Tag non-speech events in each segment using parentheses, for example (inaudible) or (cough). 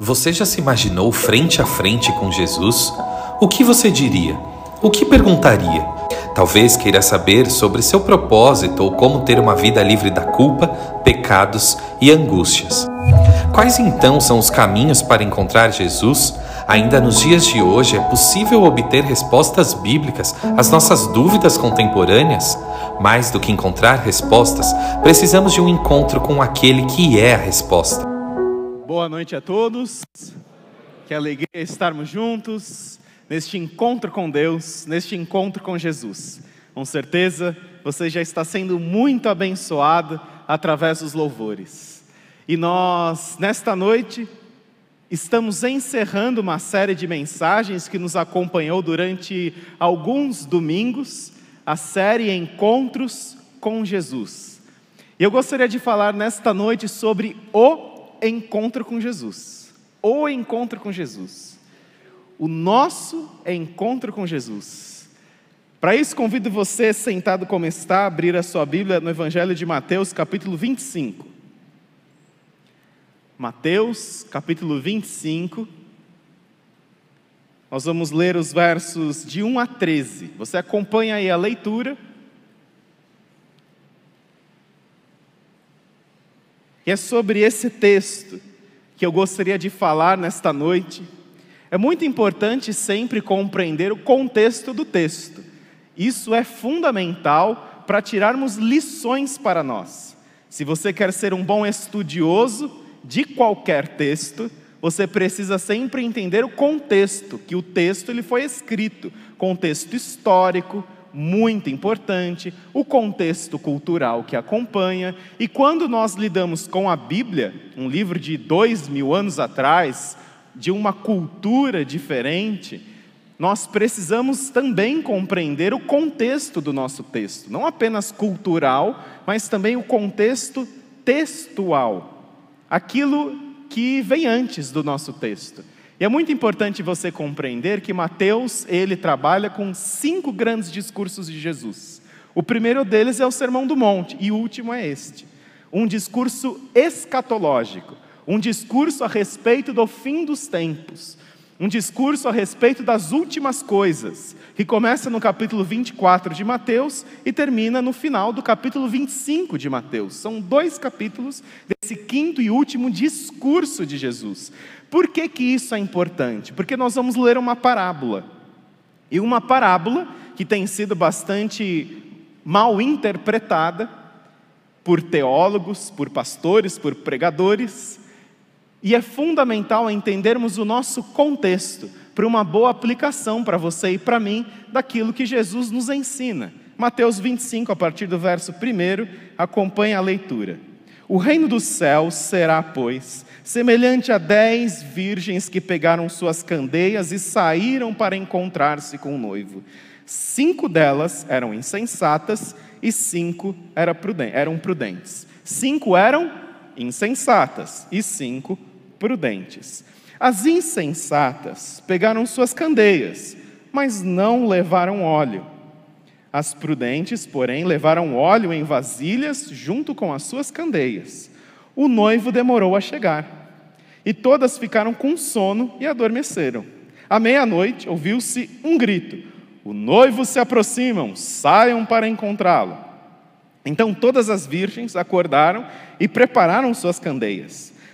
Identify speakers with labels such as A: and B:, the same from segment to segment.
A: Você já se imaginou frente a frente com Jesus? O que você diria? O que perguntaria? Talvez queira saber sobre seu propósito ou como ter uma vida livre da culpa, pecados e angústias. Quais então são os caminhos para encontrar Jesus? Ainda nos dias de hoje é possível obter respostas bíblicas às nossas dúvidas contemporâneas? Mais do que encontrar respostas, precisamos de um encontro com aquele que é a resposta.
B: Boa noite a todos. Que alegria estarmos juntos neste encontro com Deus, neste encontro com Jesus. Com certeza você já está sendo muito abençoado através dos louvores. E nós, nesta noite, estamos encerrando uma série de mensagens que nos acompanhou durante alguns domingos, a série Encontros com Jesus. E eu gostaria de falar nesta noite sobre o encontro com Jesus. O encontro com Jesus. O nosso encontro com Jesus. Para isso, convido você, sentado como está, a abrir a sua Bíblia no Evangelho de Mateus, capítulo 25. Mateus, capítulo 25. Nós vamos ler os versos de 1 a 13. Você acompanha aí a leitura. E é sobre esse texto que eu gostaria de falar nesta noite. É muito importante sempre compreender o contexto do texto. Isso é fundamental para tirarmos lições para nós. Se você quer ser um bom estudioso de qualquer texto, você precisa sempre entender o contexto que o texto ele foi escrito, contexto histórico, muito importante, o contexto cultural que acompanha, e quando nós lidamos com a Bíblia, um livro de dois mil anos atrás, de uma cultura diferente, nós precisamos também compreender o contexto do nosso texto, não apenas cultural, mas também o contexto textual, aquilo que vem antes do nosso texto. E é muito importante você compreender que Mateus, ele trabalha com cinco grandes discursos de Jesus. O primeiro deles é o Sermão do Monte e o último é este. Um discurso escatológico, um discurso a respeito do fim dos tempos, um discurso a respeito das últimas coisas, que começa no capítulo 24 de Mateus e termina no final do capítulo 25 de Mateus. São dois capítulos desse quinto e último discurso de Jesus. Por que, que isso é importante? Porque nós vamos ler uma parábola. E uma parábola que tem sido bastante mal interpretada por teólogos, por pastores, por pregadores, e é fundamental entendermos o nosso contexto para uma boa aplicação para você e para mim daquilo que Jesus nos ensina. Mateus 25, a partir do verso 1, acompanha a leitura. O reino dos céus será, pois, semelhante a dez virgens que pegaram suas candeias e saíram para encontrar-se com o noivo. Cinco delas eram insensatas e cinco eram prudentes. Cinco eram insensatas e cinco prudentes. As insensatas pegaram suas candeias, mas não levaram óleo. As prudentes, porém, levaram óleo em vasilhas junto com as suas candeias. O noivo demorou a chegar e todas ficaram com sono e adormeceram. À meia-noite ouviu-se um grito: O noivo se aproximam, saiam para encontrá-lo. Então todas as virgens acordaram e prepararam suas candeias.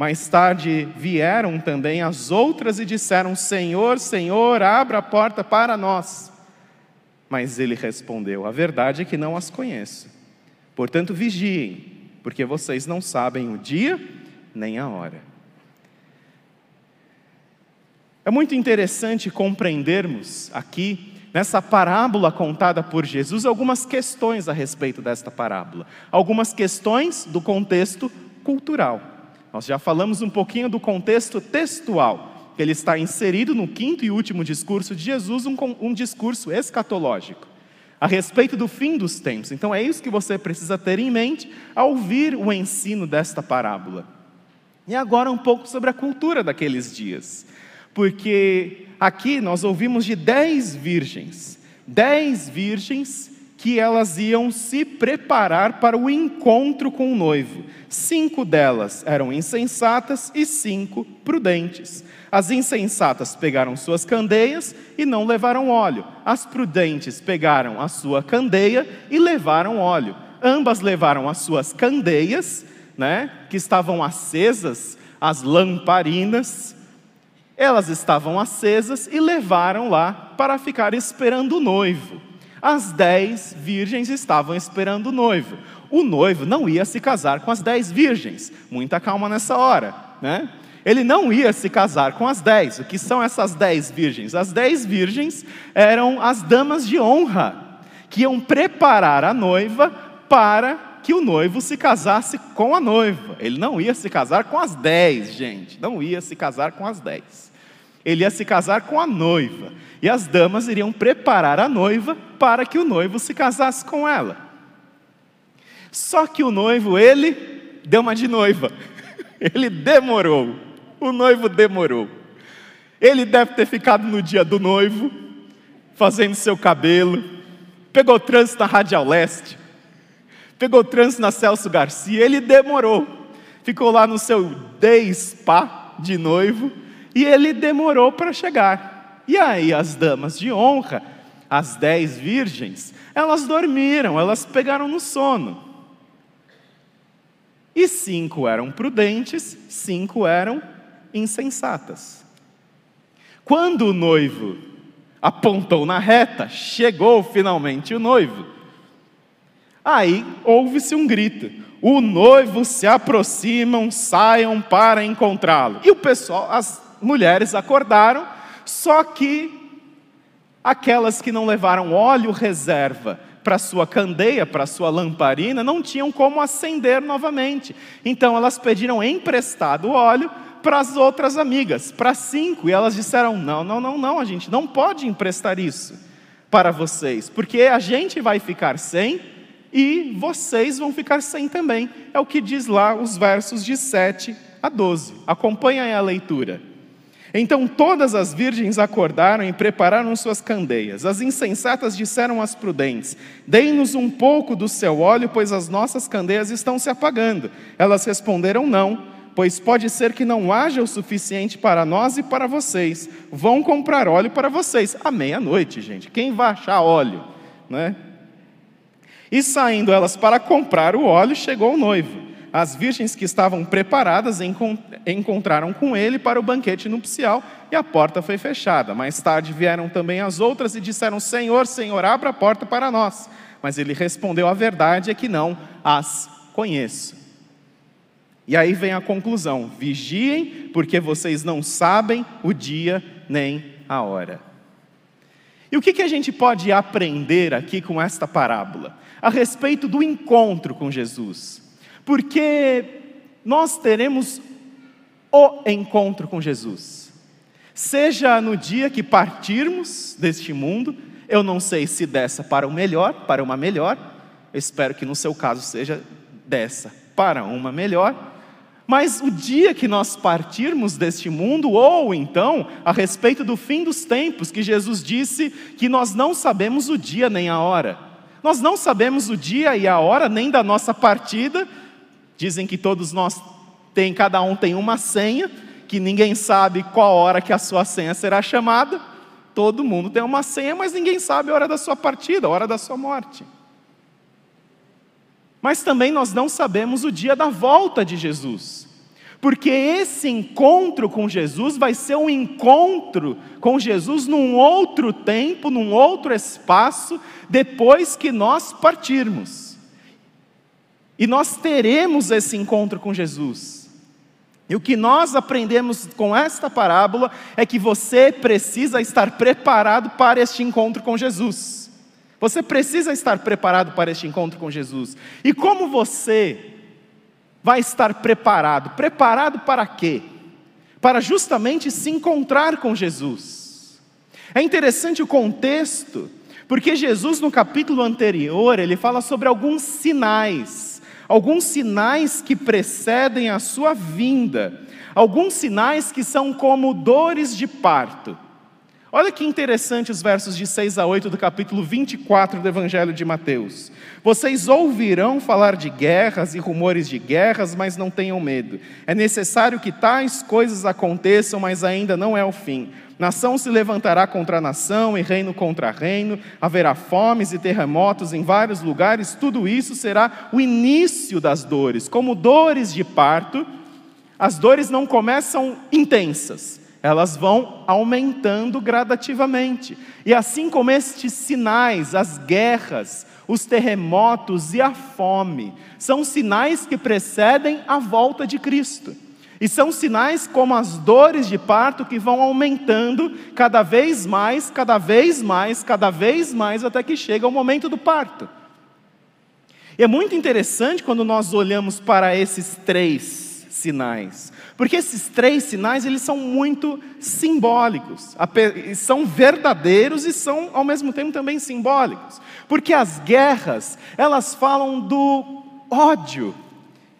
B: Mais tarde vieram também as outras e disseram: Senhor, Senhor, abra a porta para nós. Mas ele respondeu: A verdade é que não as conheço. Portanto, vigiem porque vocês não sabem o dia nem a hora. É muito interessante compreendermos aqui, nessa parábola contada por Jesus, algumas questões a respeito desta parábola. Algumas questões do contexto cultural. Nós já falamos um pouquinho do contexto textual. que ele está inserido no quinto e último discurso de Jesus, um, um discurso escatológico, a respeito do fim dos tempos. Então é isso que você precisa ter em mente ao ouvir o ensino desta parábola. E agora um pouco sobre a cultura daqueles dias, porque aqui nós ouvimos de dez virgens, dez virgens que elas iam se preparar para o encontro com o noivo. Cinco delas eram insensatas e cinco prudentes. As insensatas pegaram suas candeias e não levaram óleo. As prudentes pegaram a sua candeia e levaram óleo. Ambas levaram as suas candeias, né, que estavam acesas, as lamparinas. Elas estavam acesas e levaram lá para ficar esperando o noivo. As dez virgens estavam esperando o noivo. O noivo não ia se casar com as dez virgens. Muita calma nessa hora, né? Ele não ia se casar com as dez. O que são essas dez virgens? As dez virgens eram as damas de honra, que iam preparar a noiva para que o noivo se casasse com a noiva. Ele não ia se casar com as dez, gente. Não ia se casar com as dez. Ele ia se casar com a noiva. E as damas iriam preparar a noiva para que o noivo se casasse com ela. Só que o noivo, ele deu uma de noiva. (laughs) Ele demorou. O noivo demorou. Ele deve ter ficado no dia do noivo, fazendo seu cabelo, pegou trânsito na Radial Leste, pegou trânsito na Celso Garcia, ele demorou. Ficou lá no seu day spa de noivo e ele demorou para chegar. E aí as damas de honra, as dez virgens, elas dormiram, elas pegaram no sono. E cinco eram prudentes, cinco eram insensatas. Quando o noivo apontou na reta, chegou finalmente o noivo. Aí houve-se um grito: o noivo se aproximam, saiam para encontrá-lo. E o pessoal, as mulheres acordaram só que aquelas que não levaram óleo reserva para sua candeia, para sua lamparina, não tinham como acender novamente. Então elas pediram emprestado óleo para as outras amigas, para cinco, e elas disseram: não, não, não, não, a gente não pode emprestar isso para vocês, porque a gente vai ficar sem e vocês vão ficar sem também. É o que diz lá os versos de 7 a 12. Acompanha aí a leitura. Então todas as virgens acordaram e prepararam suas candeias. As insensatas disseram às prudentes: Dei-nos um pouco do seu óleo, pois as nossas candeias estão se apagando. Elas responderam: Não, pois pode ser que não haja o suficiente para nós e para vocês. Vão comprar óleo para vocês. À meia-noite, gente. Quem vai achar óleo? Né? E saindo elas para comprar o óleo, chegou o noivo as virgens que estavam preparadas encontraram com ele para o banquete nupcial e a porta foi fechada. Mais tarde vieram também as outras e disseram: Senhor, Senhor, abra a porta para nós. Mas ele respondeu: A verdade é que não as conheço. E aí vem a conclusão: vigiem, porque vocês não sabem o dia nem a hora. E o que, que a gente pode aprender aqui com esta parábola? A respeito do encontro com Jesus porque nós teremos o encontro com Jesus. Seja no dia que partirmos deste mundo, eu não sei se dessa para o melhor, para uma melhor, eu espero que no seu caso seja dessa para uma melhor, mas o dia que nós partirmos deste mundo, ou então a respeito do fim dos tempos, que Jesus disse que nós não sabemos o dia nem a hora, nós não sabemos o dia e a hora nem da nossa partida, Dizem que todos nós tem, cada um tem uma senha, que ninguém sabe qual hora que a sua senha será chamada. Todo mundo tem uma senha, mas ninguém sabe a hora da sua partida, a hora da sua morte. Mas também nós não sabemos o dia da volta de Jesus. Porque esse encontro com Jesus vai ser um encontro com Jesus num outro tempo, num outro espaço, depois que nós partirmos. E nós teremos esse encontro com Jesus. E o que nós aprendemos com esta parábola é que você precisa estar preparado para este encontro com Jesus. Você precisa estar preparado para este encontro com Jesus. E como você vai estar preparado? Preparado para quê? para justamente se encontrar com Jesus. É interessante o contexto, porque Jesus no capítulo anterior, ele fala sobre alguns sinais, alguns sinais que precedem a sua vinda, alguns sinais que são como dores de parto. Olha que interessante os versos de 6 a 8 do capítulo 24 do Evangelho de Mateus. Vocês ouvirão falar de guerras e rumores de guerras, mas não tenham medo. É necessário que tais coisas aconteçam, mas ainda não é o fim. Nação se levantará contra nação e reino contra reino, haverá fomes e terremotos em vários lugares, tudo isso será o início das dores. Como dores de parto, as dores não começam intensas, elas vão aumentando gradativamente. E assim como estes sinais, as guerras, os terremotos e a fome, são sinais que precedem a volta de Cristo. E são sinais como as dores de parto que vão aumentando cada vez mais, cada vez mais, cada vez mais, até que chega o momento do parto. E é muito interessante quando nós olhamos para esses três sinais. Porque esses três sinais, eles são muito simbólicos, são verdadeiros e são ao mesmo tempo também simbólicos. Porque as guerras, elas falam do ódio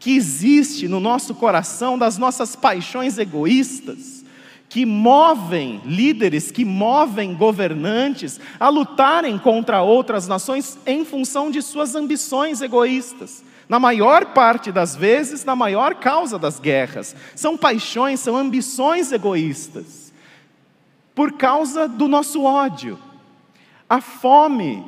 B: que existe no nosso coração, das nossas paixões egoístas, que movem líderes, que movem governantes a lutarem contra outras nações em função de suas ambições egoístas na maior parte das vezes, na maior causa das guerras. São paixões, são ambições egoístas, por causa do nosso ódio. A fome,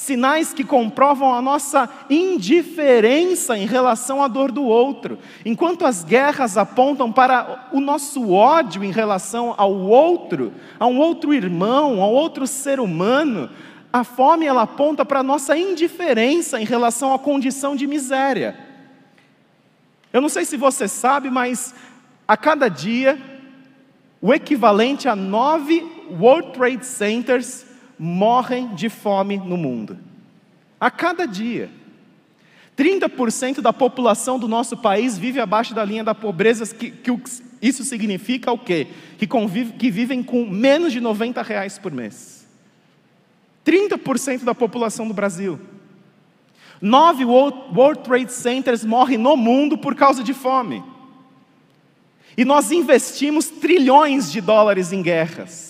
B: sinais que comprovam a nossa indiferença em relação à dor do outro. Enquanto as guerras apontam para o nosso ódio em relação ao outro, a um outro irmão, a outro ser humano, a fome ela aponta para a nossa indiferença em relação à condição de miséria. Eu não sei se você sabe, mas a cada dia, o equivalente a nove World Trade Centers morrem de fome no mundo. A cada dia. 30% da população do nosso país vive abaixo da linha da pobreza, que, que isso significa o quê? Que, convive, que vivem com menos de 90 reais por mês. 30% da população do Brasil. Nove World Trade Centers morrem no mundo por causa de fome. E nós investimos trilhões de dólares em guerras.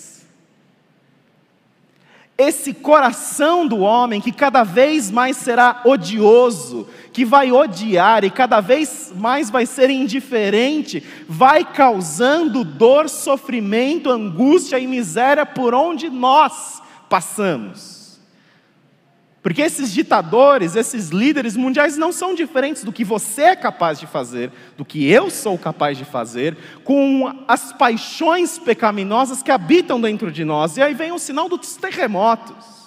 B: Esse coração do homem que cada vez mais será odioso, que vai odiar e cada vez mais vai ser indiferente, vai causando dor, sofrimento, angústia e miséria por onde nós passamos. Porque esses ditadores, esses líderes mundiais não são diferentes do que você é capaz de fazer, do que eu sou capaz de fazer, com as paixões pecaminosas que habitam dentro de nós. E aí vem o sinal dos terremotos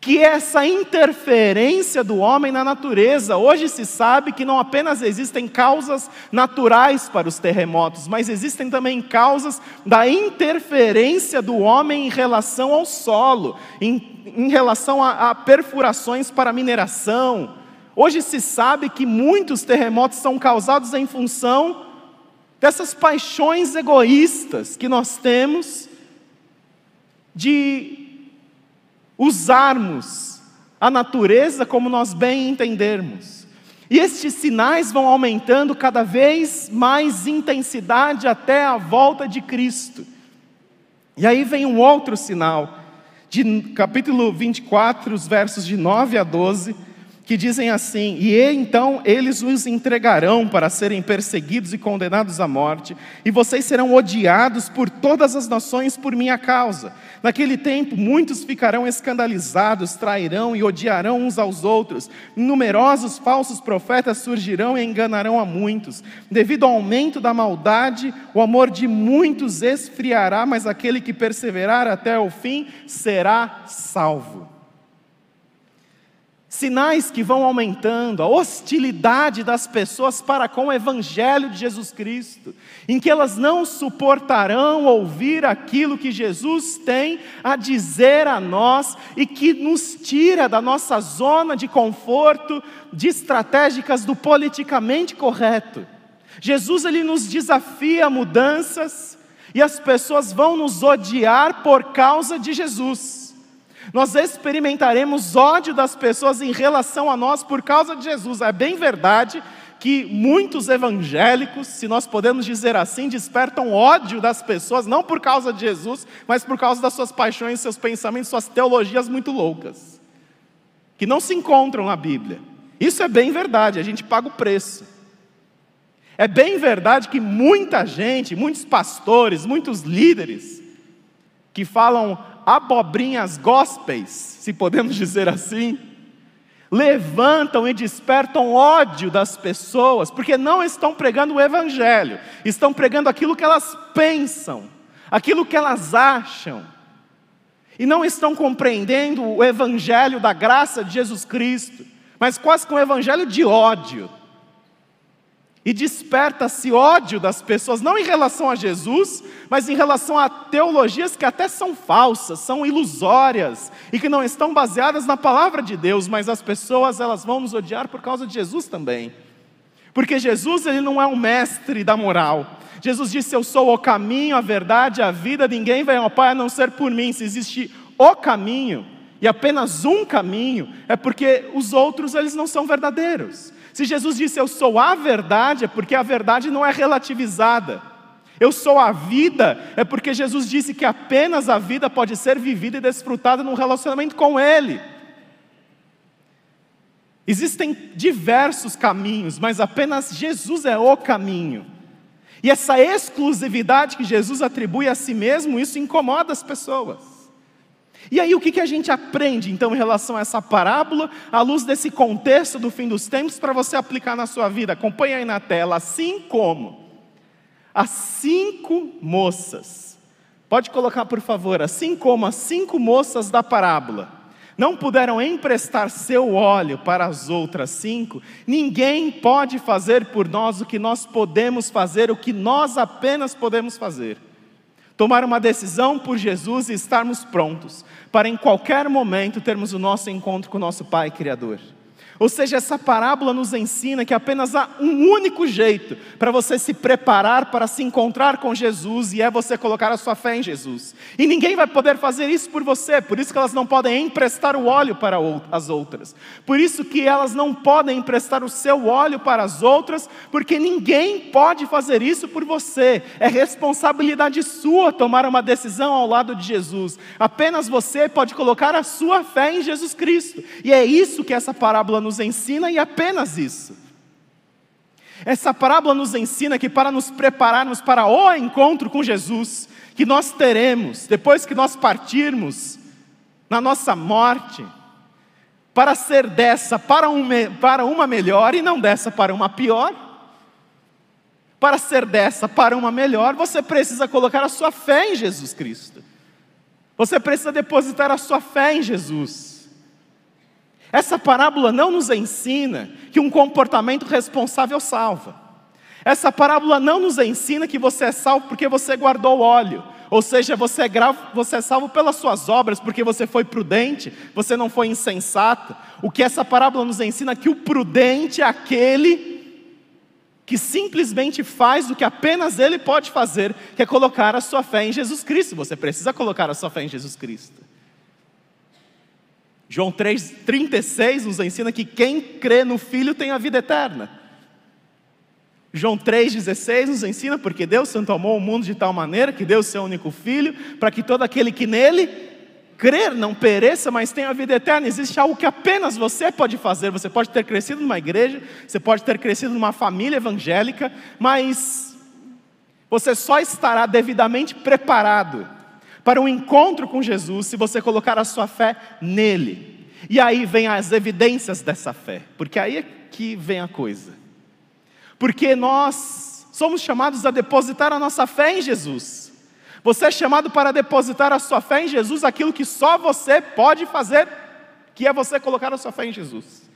B: que essa interferência do homem na natureza. Hoje se sabe que não apenas existem causas naturais para os terremotos, mas existem também causas da interferência do homem em relação ao solo, em, em relação a, a perfurações para mineração. Hoje se sabe que muitos terremotos são causados em função dessas paixões egoístas que nós temos de usarmos a natureza como nós bem entendermos. E estes sinais vão aumentando cada vez mais intensidade até a volta de Cristo. E aí vem um outro sinal, de capítulo 24, os versos de 9 a 12 que dizem assim: E então eles os entregarão para serem perseguidos e condenados à morte, e vocês serão odiados por todas as nações por minha causa. Naquele tempo, muitos ficarão escandalizados, trairão e odiarão uns aos outros. Numerosos falsos profetas surgirão e enganarão a muitos. Devido ao aumento da maldade, o amor de muitos esfriará, mas aquele que perseverar até o fim será salvo sinais que vão aumentando, a hostilidade das pessoas para com o Evangelho de Jesus Cristo, em que elas não suportarão ouvir aquilo que Jesus tem a dizer a nós e que nos tira da nossa zona de conforto, de estratégicas do politicamente correto. Jesus ele nos desafia a mudanças e as pessoas vão nos odiar por causa de Jesus. Nós experimentaremos ódio das pessoas em relação a nós por causa de Jesus. É bem verdade que muitos evangélicos, se nós podemos dizer assim, despertam ódio das pessoas, não por causa de Jesus, mas por causa das suas paixões, seus pensamentos, suas teologias muito loucas, que não se encontram na Bíblia. Isso é bem verdade, a gente paga o preço. É bem verdade que muita gente, muitos pastores, muitos líderes, que falam abobrinhas gospels, se podemos dizer assim, levantam e despertam ódio das pessoas, porque não estão pregando o Evangelho, estão pregando aquilo que elas pensam, aquilo que elas acham, e não estão compreendendo o Evangelho da graça de Jesus Cristo, mas quase com o Evangelho de ódio. E desperta-se ódio das pessoas, não em relação a Jesus, mas em relação a teologias que até são falsas, são ilusórias e que não estão baseadas na palavra de Deus, mas as pessoas elas vão nos odiar por causa de Jesus também. Porque Jesus ele não é um mestre da moral. Jesus disse: "Eu sou o caminho, a verdade, a vida, ninguém vem ao Pai a não ser por mim". Se existe o caminho e apenas um caminho, é porque os outros eles não são verdadeiros. Se Jesus disse eu sou a verdade, é porque a verdade não é relativizada. Eu sou a vida, é porque Jesus disse que apenas a vida pode ser vivida e desfrutada num relacionamento com Ele. Existem diversos caminhos, mas apenas Jesus é o caminho. E essa exclusividade que Jesus atribui a si mesmo, isso incomoda as pessoas. E aí, o que, que a gente aprende então em relação a essa parábola, à luz desse contexto do fim dos tempos, para você aplicar na sua vida? Acompanhe aí na tela. Assim como as cinco moças, pode colocar por favor, assim como as cinco moças da parábola, não puderam emprestar seu óleo para as outras cinco, ninguém pode fazer por nós o que nós podemos fazer, o que nós apenas podemos fazer tomar uma decisão por Jesus e estarmos prontos para em qualquer momento termos o nosso encontro com o nosso Pai Criador. Ou seja, essa parábola nos ensina que apenas há um único jeito para você se preparar para se encontrar com Jesus e é você colocar a sua fé em Jesus. E ninguém vai poder fazer isso por você, por isso que elas não podem emprestar o óleo para as outras. Por isso que elas não podem emprestar o seu óleo para as outras, porque ninguém pode fazer isso por você. É responsabilidade sua tomar uma decisão ao lado de Jesus. Apenas você pode colocar a sua fé em Jesus Cristo. E é isso que essa parábola nos nos ensina e apenas isso. Essa parábola nos ensina que para nos prepararmos para o encontro com Jesus, que nós teremos depois que nós partirmos na nossa morte, para ser dessa para, um, para uma melhor e não dessa para uma pior, para ser dessa para uma melhor, você precisa colocar a sua fé em Jesus Cristo. Você precisa depositar a sua fé em Jesus. Essa parábola não nos ensina que um comportamento responsável salva. Essa parábola não nos ensina que você é salvo porque você guardou óleo. Ou seja, você é, gravo, você é salvo pelas suas obras, porque você foi prudente, você não foi insensato. O que essa parábola nos ensina é que o prudente é aquele que simplesmente faz o que apenas ele pode fazer, que é colocar a sua fé em Jesus Cristo. Você precisa colocar a sua fé em Jesus Cristo. João 3,36 nos ensina que quem crê no Filho tem a vida eterna. João 3,16 nos ensina porque Deus tanto amou o mundo de tal maneira que deu o seu único Filho, para que todo aquele que nele crer não pereça, mas tenha a vida eterna. Existe algo que apenas você pode fazer. Você pode ter crescido numa igreja, você pode ter crescido numa família evangélica, mas você só estará devidamente preparado para um encontro com Jesus se você colocar a sua fé nele. E aí vem as evidências dessa fé, porque aí é que vem a coisa. Porque nós somos chamados a depositar a nossa fé em Jesus. Você é chamado para depositar a sua fé em Jesus, aquilo que só você pode fazer, que é você colocar a sua fé em Jesus.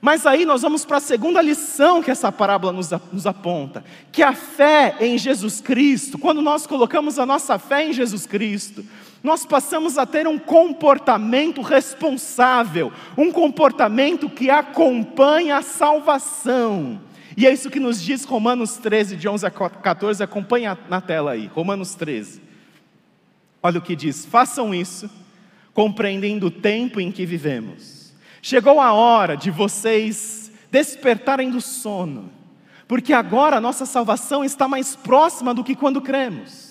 B: Mas aí nós vamos para a segunda lição que essa parábola nos, nos, aponta, que a fé em Jesus Cristo, quando nós colocamos a nossa fé em Jesus Cristo, nós passamos a ter um comportamento responsável, um comportamento que acompanha a salvação. E é isso que nos diz Romanos 13, de 11 a 14, acompanha na tela aí, Romanos 13. Olha o que diz: façam isso, compreendendo o tempo em que vivemos. Chegou a hora de vocês despertarem do sono, porque agora a nossa salvação está mais próxima do que quando cremos.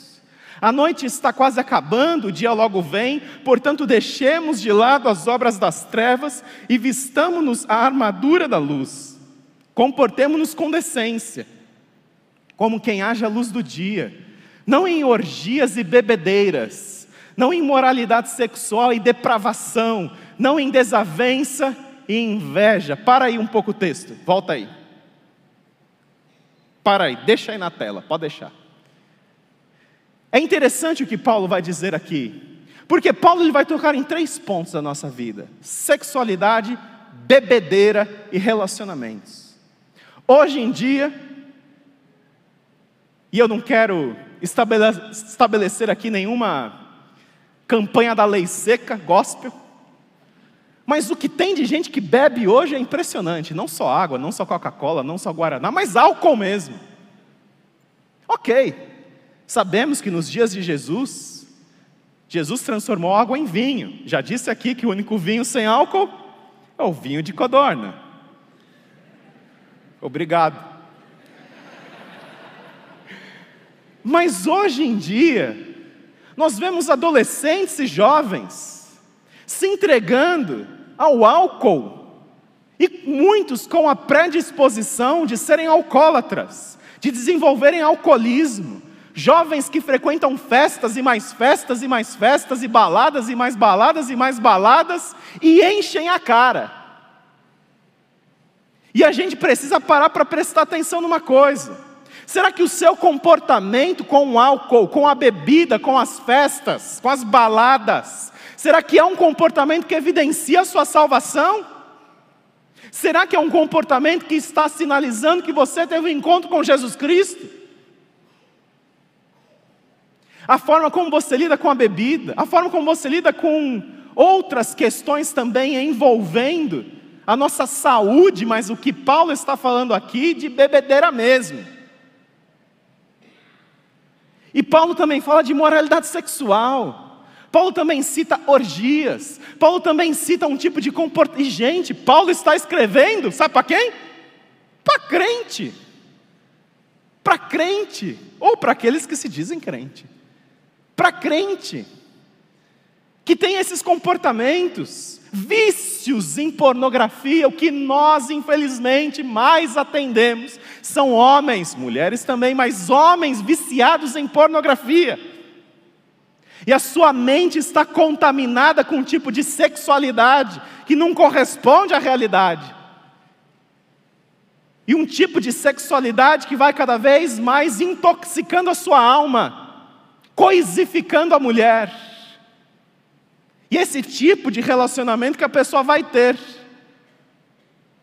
B: A noite está quase acabando, o dia logo vem, portanto, deixemos de lado as obras das trevas e vistamos-nos a armadura da luz. Comportemos-nos com decência, como quem haja a luz do dia, não em orgias e bebedeiras, não em moralidade sexual e depravação, não em desavença e inveja. Para aí um pouco o texto, volta aí. Para aí, deixa aí na tela, pode deixar. É interessante o que Paulo vai dizer aqui, porque Paulo ele vai tocar em três pontos da nossa vida: sexualidade, bebedeira e relacionamentos. Hoje em dia, e eu não quero estabelecer aqui nenhuma campanha da lei seca, gospel, mas o que tem de gente que bebe hoje é impressionante. Não só água, não só Coca-Cola, não só Guaraná, mas álcool mesmo. Ok, Sabemos que nos dias de Jesus, Jesus transformou água em vinho. Já disse aqui que o único vinho sem álcool é o vinho de codorna. Obrigado. Mas hoje em dia, nós vemos adolescentes e jovens se entregando ao álcool, e muitos com a predisposição de serem alcoólatras, de desenvolverem alcoolismo, Jovens que frequentam festas e mais festas e mais festas e baladas e mais baladas e mais baladas e enchem a cara. E a gente precisa parar para prestar atenção numa coisa. Será que o seu comportamento com o álcool, com a bebida, com as festas, com as baladas, será que é um comportamento que evidencia a sua salvação? Será que é um comportamento que está sinalizando que você teve um encontro com Jesus Cristo? a forma como você lida com a bebida, a forma como você lida com outras questões também envolvendo a nossa saúde, mas o que Paulo está falando aqui de bebedeira mesmo. E Paulo também fala de moralidade sexual. Paulo também cita orgias. Paulo também cita um tipo de comportamento. Gente, Paulo está escrevendo, sabe para quem? Para crente. Para crente. Ou para aqueles que se dizem crente para crente que tem esses comportamentos, vícios em pornografia, o que nós infelizmente mais atendemos são homens, mulheres também, mas homens viciados em pornografia. E a sua mente está contaminada com um tipo de sexualidade que não corresponde à realidade. E um tipo de sexualidade que vai cada vez mais intoxicando a sua alma coisificando a mulher. E esse tipo de relacionamento que a pessoa vai ter,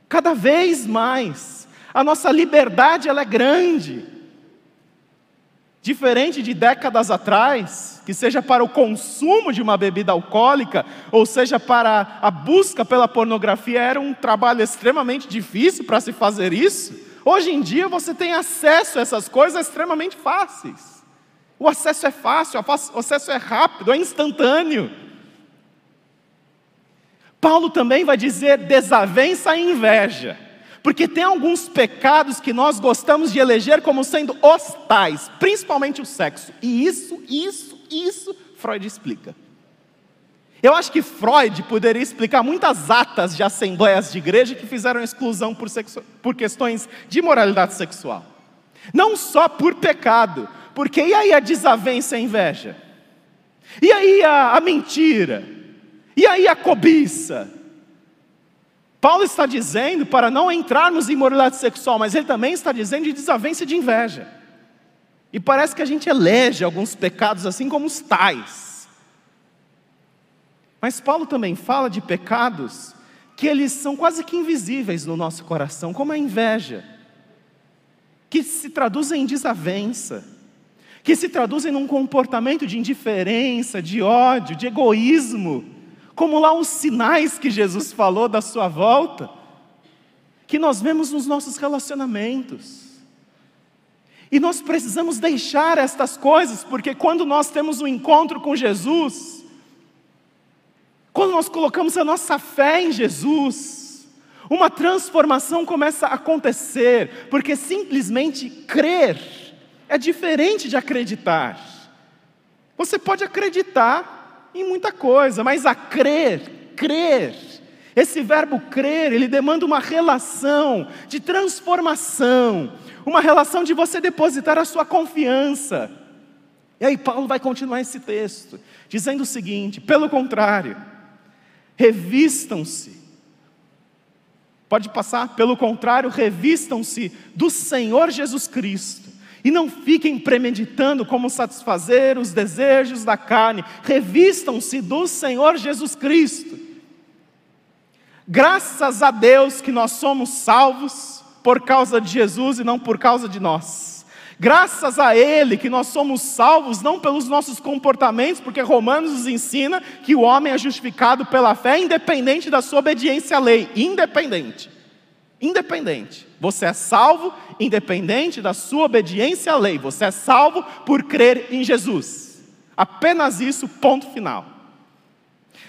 B: cada vez mais, a nossa liberdade ela é grande. Diferente de décadas atrás, que seja para o consumo de uma bebida alcoólica, ou seja para a busca pela pornografia, era um trabalho extremamente difícil para se fazer isso. Hoje em dia você tem acesso a essas coisas extremamente fáceis. O acesso é fácil, o acesso é rápido, é instantâneo. Paulo também vai dizer desavença e inveja, porque tem alguns pecados que nós gostamos de eleger como sendo hostais, principalmente o sexo. E isso, isso, isso, Freud explica. Eu acho que Freud poderia explicar muitas atas de assembleias de igreja que fizeram exclusão por, sexo, por questões de moralidade sexual. Não só por pecado, porque e aí a desavença e a inveja? E aí a, a mentira? E aí a cobiça? Paulo está dizendo para não entrarmos em moralidade sexual, mas ele também está dizendo de desavença e de inveja. E parece que a gente elege alguns pecados assim como os tais. Mas Paulo também fala de pecados que eles são quase que invisíveis no nosso coração, como a inveja, que se traduzem em desavença, que se traduzem num comportamento de indiferença, de ódio, de egoísmo, como lá os sinais que Jesus falou da sua volta. que nós vemos nos nossos relacionamentos. E nós precisamos deixar estas coisas, porque quando nós temos um encontro com Jesus, quando nós colocamos a nossa fé em Jesus, uma transformação começa a acontecer, porque simplesmente crer é diferente de acreditar. Você pode acreditar em muita coisa, mas a crer, crer, esse verbo crer, ele demanda uma relação de transformação, uma relação de você depositar a sua confiança. E aí Paulo vai continuar esse texto, dizendo o seguinte: pelo contrário, revistam-se. Pode passar? Pelo contrário, revistam-se do Senhor Jesus Cristo. E não fiquem premeditando como satisfazer os desejos da carne. Revistam-se do Senhor Jesus Cristo. Graças a Deus que nós somos salvos por causa de Jesus e não por causa de nós. Graças a Ele que nós somos salvos não pelos nossos comportamentos, porque Romanos nos ensina que o homem é justificado pela fé, independente da sua obediência à lei. Independente. Independente. Você é salvo independente da sua obediência à lei. Você é salvo por crer em Jesus. Apenas isso, ponto final.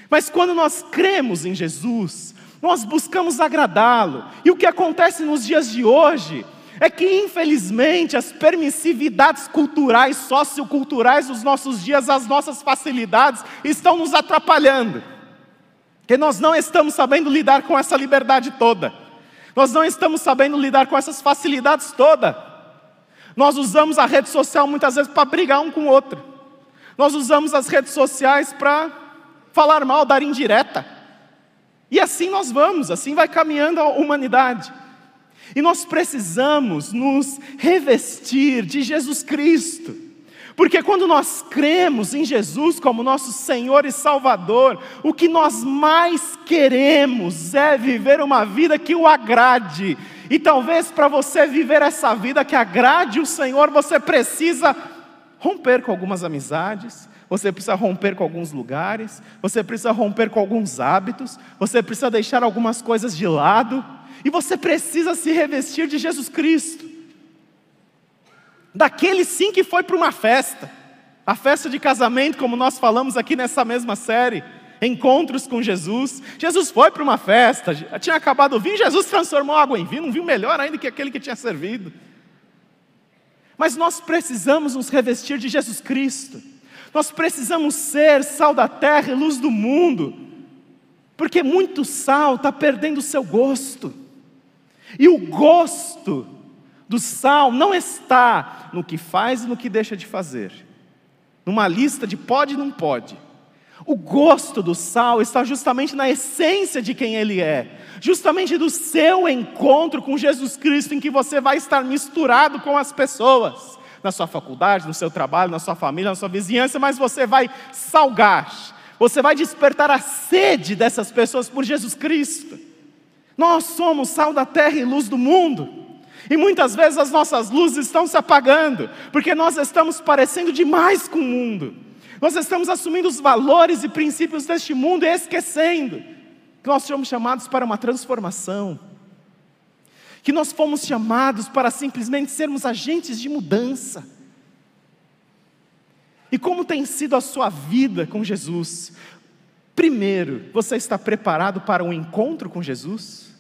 B: Mas quando nós cremos em Jesus, nós buscamos agradá-lo. E o que acontece nos dias de hoje é que, infelizmente, as permissividades culturais, socioculturais dos nossos dias, as nossas facilidades, estão nos atrapalhando. Que nós não estamos sabendo lidar com essa liberdade toda. Nós não estamos sabendo lidar com essas facilidades todas. Nós usamos a rede social muitas vezes para brigar um com o outro. Nós usamos as redes sociais para falar mal, dar indireta. E assim nós vamos, assim vai caminhando a humanidade. E nós precisamos nos revestir de Jesus Cristo. Porque quando nós cremos em Jesus como nosso Senhor e Salvador, o que nós mais queremos é viver uma vida que o agrade. E talvez para você viver essa vida que agrade o Senhor, você precisa romper com algumas amizades, você precisa romper com alguns lugares, você precisa romper com alguns hábitos, você precisa deixar algumas coisas de lado, e você precisa se revestir de Jesus Cristo daquele sim que foi para uma festa, a festa de casamento, como nós falamos aqui nessa mesma série, encontros com Jesus. Jesus foi para uma festa, tinha acabado o vinho, Jesus transformou água em vinho, um vinho melhor ainda que aquele que tinha servido. Mas nós precisamos nos revestir de Jesus Cristo, nós precisamos ser sal da terra e luz do mundo, porque muito sal está perdendo o seu gosto, e o gosto do sal não está no que faz e no que deixa de fazer, numa lista de pode e não pode. O gosto do sal está justamente na essência de quem ele é, justamente do seu encontro com Jesus Cristo, em que você vai estar misturado com as pessoas, na sua faculdade, no seu trabalho, na sua família, na sua vizinhança, mas você vai salgar, você vai despertar a sede dessas pessoas por Jesus Cristo. Nós somos sal da terra e luz do mundo. E muitas vezes as nossas luzes estão se apagando, porque nós estamos parecendo demais com o mundo. Nós estamos assumindo os valores e princípios deste mundo e esquecendo que nós somos chamados para uma transformação. Que nós fomos chamados para simplesmente sermos agentes de mudança. E como tem sido a sua vida com Jesus? Primeiro, você está preparado para um encontro com Jesus?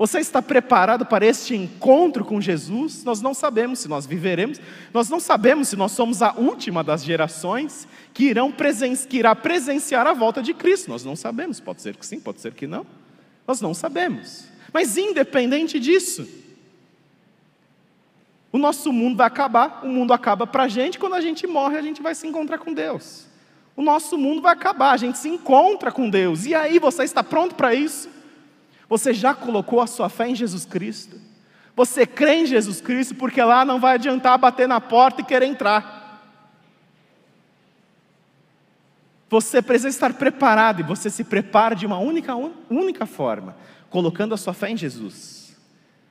B: Você está preparado para este encontro com Jesus? Nós não sabemos se nós viveremos, nós não sabemos se nós somos a última das gerações que, irão presen que irá presenciar a volta de Cristo. Nós não sabemos, pode ser que sim, pode ser que não. Nós não sabemos. Mas independente disso, o nosso mundo vai acabar, o mundo acaba para a gente, quando a gente morre, a gente vai se encontrar com Deus. O nosso mundo vai acabar, a gente se encontra com Deus. E aí, você está pronto para isso? Você já colocou a sua fé em Jesus Cristo? Você crê em Jesus Cristo porque lá não vai adiantar bater na porta e querer entrar. Você precisa estar preparado e você se prepara de uma única, única forma, colocando a sua fé em Jesus,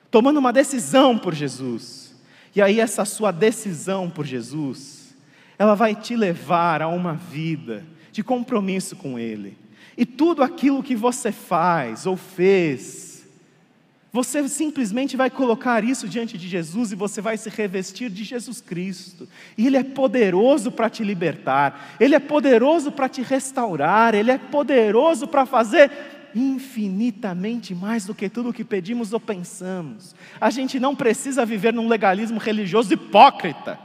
B: tomando uma decisão por Jesus. E aí, essa sua decisão por Jesus, ela vai te levar a uma vida de compromisso com Ele e tudo aquilo que você faz ou fez, Você simplesmente vai colocar isso diante de Jesus e você vai se revestir de Jesus Cristo. E Ele é poderoso para te libertar, Ele é poderoso para te restaurar, Ele é poderoso para fazer infinitamente mais do que tudo o que pedimos ou pensamos. A gente não precisa viver num legalismo religioso hipócrita.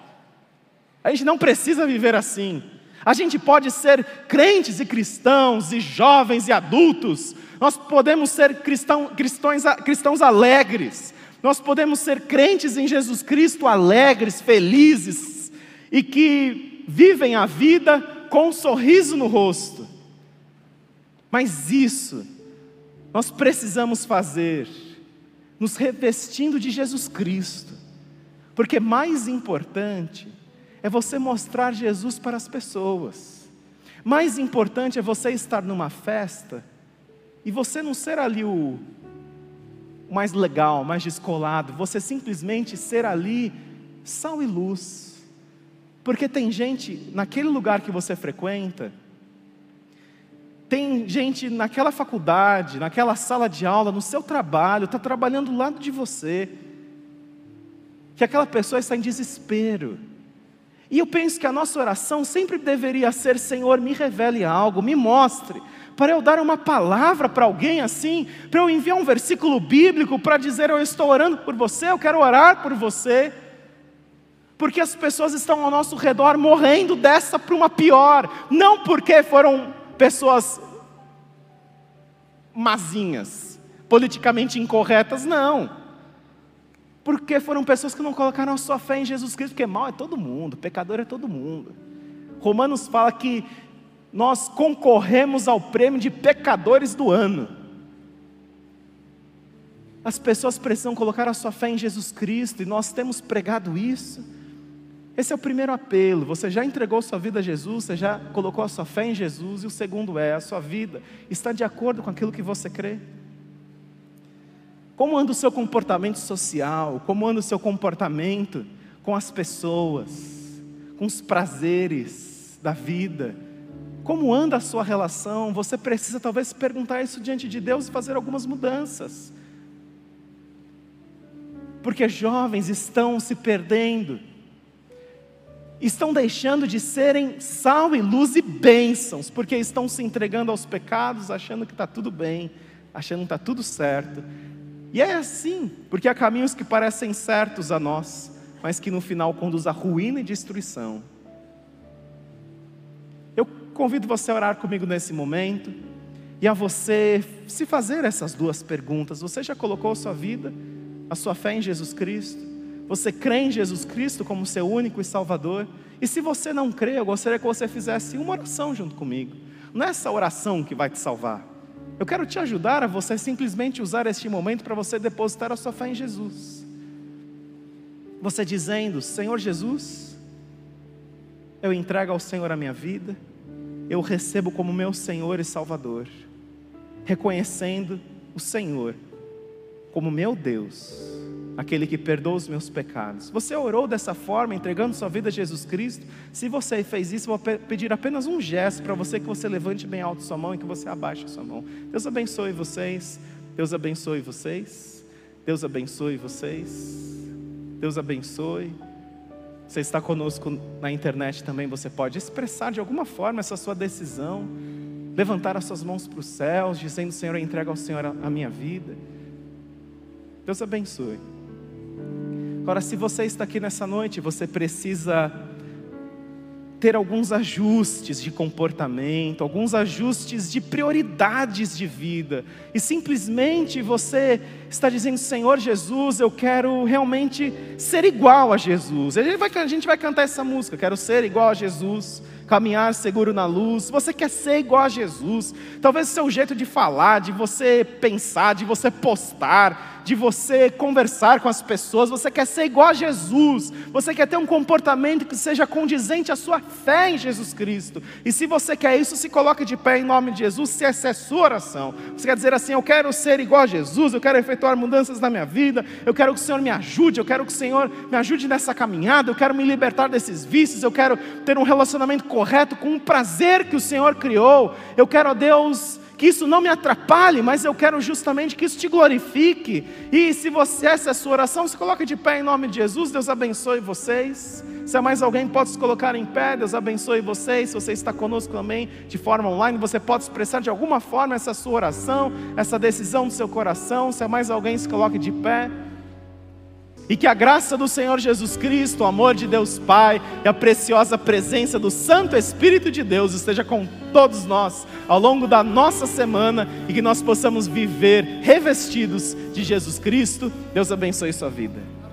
B: A gente não precisa viver assim. A gente pode ser crentes e cristãos, e jovens e adultos, nós podemos ser cristão, cristãos, cristãos alegres, nós podemos ser crentes em Jesus Cristo alegres, felizes e que vivem a vida com um sorriso no rosto. Mas isso nós precisamos fazer nos revestindo de Jesus Cristo, porque mais importante é você mostrar Jesus para as pessoas, mais importante é você estar numa festa e você não ser ali o mais legal, mais descolado, você simplesmente ser ali sal e luz. Porque tem gente naquele lugar que você frequenta, tem gente naquela faculdade, naquela sala de aula, no seu trabalho, está trabalhando do lado de você, que aquela pessoa está em desespero. E eu penso que a nossa oração sempre deveria ser: Senhor, me revele algo, me mostre para eu dar uma palavra para alguém assim, para eu enviar um versículo bíblico para dizer eu estou orando por você, eu quero orar por você. Porque as pessoas estão ao nosso redor morrendo dessa para uma pior, não porque foram pessoas mazinhas, politicamente incorretas, não. Porque foram pessoas que não colocaram a sua fé em Jesus Cristo, porque mal é todo mundo, pecador é todo mundo. Romanos fala que nós concorremos ao prêmio de pecadores do ano. As pessoas precisam colocar a sua fé em Jesus Cristo e nós temos pregado isso. Esse é o primeiro apelo. Você já entregou sua vida a Jesus, você já colocou a sua fé em Jesus, e o segundo é: a sua vida está de acordo com aquilo que você crê? Como anda o seu comportamento social? Como anda o seu comportamento com as pessoas, com os prazeres da vida? Como anda a sua relação? Você precisa talvez perguntar isso diante de Deus e fazer algumas mudanças. Porque jovens estão se perdendo, estão deixando de serem sal e luz e bênçãos, porque estão se entregando aos pecados, achando que está tudo bem, achando que está tudo certo. E é assim, porque há caminhos que parecem certos a nós, mas que no final conduzem à ruína e destruição convido você a orar comigo nesse momento e a você se fazer essas duas perguntas. Você já colocou a sua vida, a sua fé em Jesus Cristo? Você crê em Jesus Cristo como seu único e Salvador? E se você não crê, eu gostaria que você fizesse uma oração junto comigo. Não é essa oração que vai te salvar. Eu quero te ajudar a você simplesmente usar este momento para você depositar a sua fé em Jesus. Você dizendo: Senhor Jesus, eu entrego ao Senhor a minha vida eu recebo como meu Senhor e Salvador, reconhecendo o Senhor como meu Deus, aquele que perdoa os meus pecados. Você orou dessa forma, entregando sua vida a Jesus Cristo? Se você fez isso, vou pedir apenas um gesto para você que você levante bem alto sua mão e que você abaixe sua mão. Deus abençoe vocês. Deus abençoe vocês. Deus abençoe vocês. Deus abençoe. Você está conosco na internet também, você pode expressar de alguma forma essa sua decisão, levantar as suas mãos para os céus, dizendo: Senhor, eu entrego ao Senhor a minha vida. Deus abençoe. Agora, se você está aqui nessa noite, você precisa ter alguns ajustes de comportamento, alguns ajustes de prioridades de vida, e simplesmente você está dizendo: Senhor Jesus, eu quero realmente ser igual a Jesus. A gente vai, cantar essa música: Quero ser igual a Jesus caminhar seguro na luz, você quer ser igual a Jesus, talvez o seu jeito de falar, de você pensar, de você postar, de você conversar com as pessoas, você quer ser igual a Jesus, você quer ter um comportamento que seja condizente à sua fé em Jesus Cristo. E se você quer isso, se coloque de pé em nome de Jesus, se essa é a sua oração. Você quer dizer assim: Eu quero ser igual a Jesus, eu quero efetuar mudanças na minha vida, eu quero que o Senhor me ajude, eu quero que o Senhor me ajude nessa caminhada, eu quero me libertar desses vícios, eu quero ter um relacionamento correto com o prazer que o Senhor criou. Eu quero, ó Deus, que isso não me atrapalhe, mas eu quero justamente que isso te glorifique. E se você essa é a sua oração, se coloque de pé em nome de Jesus. Deus abençoe vocês. Se há mais alguém, pode se colocar em pé. Deus abençoe vocês. Se você está conosco também de forma online, você pode expressar de alguma forma essa sua oração, essa decisão do seu coração. Se há mais alguém, se coloque de pé. E que a graça do Senhor Jesus Cristo, o amor de Deus Pai e a preciosa presença do Santo Espírito de Deus esteja com todos nós ao longo da nossa semana e que nós possamos viver revestidos de Jesus Cristo. Deus abençoe sua vida.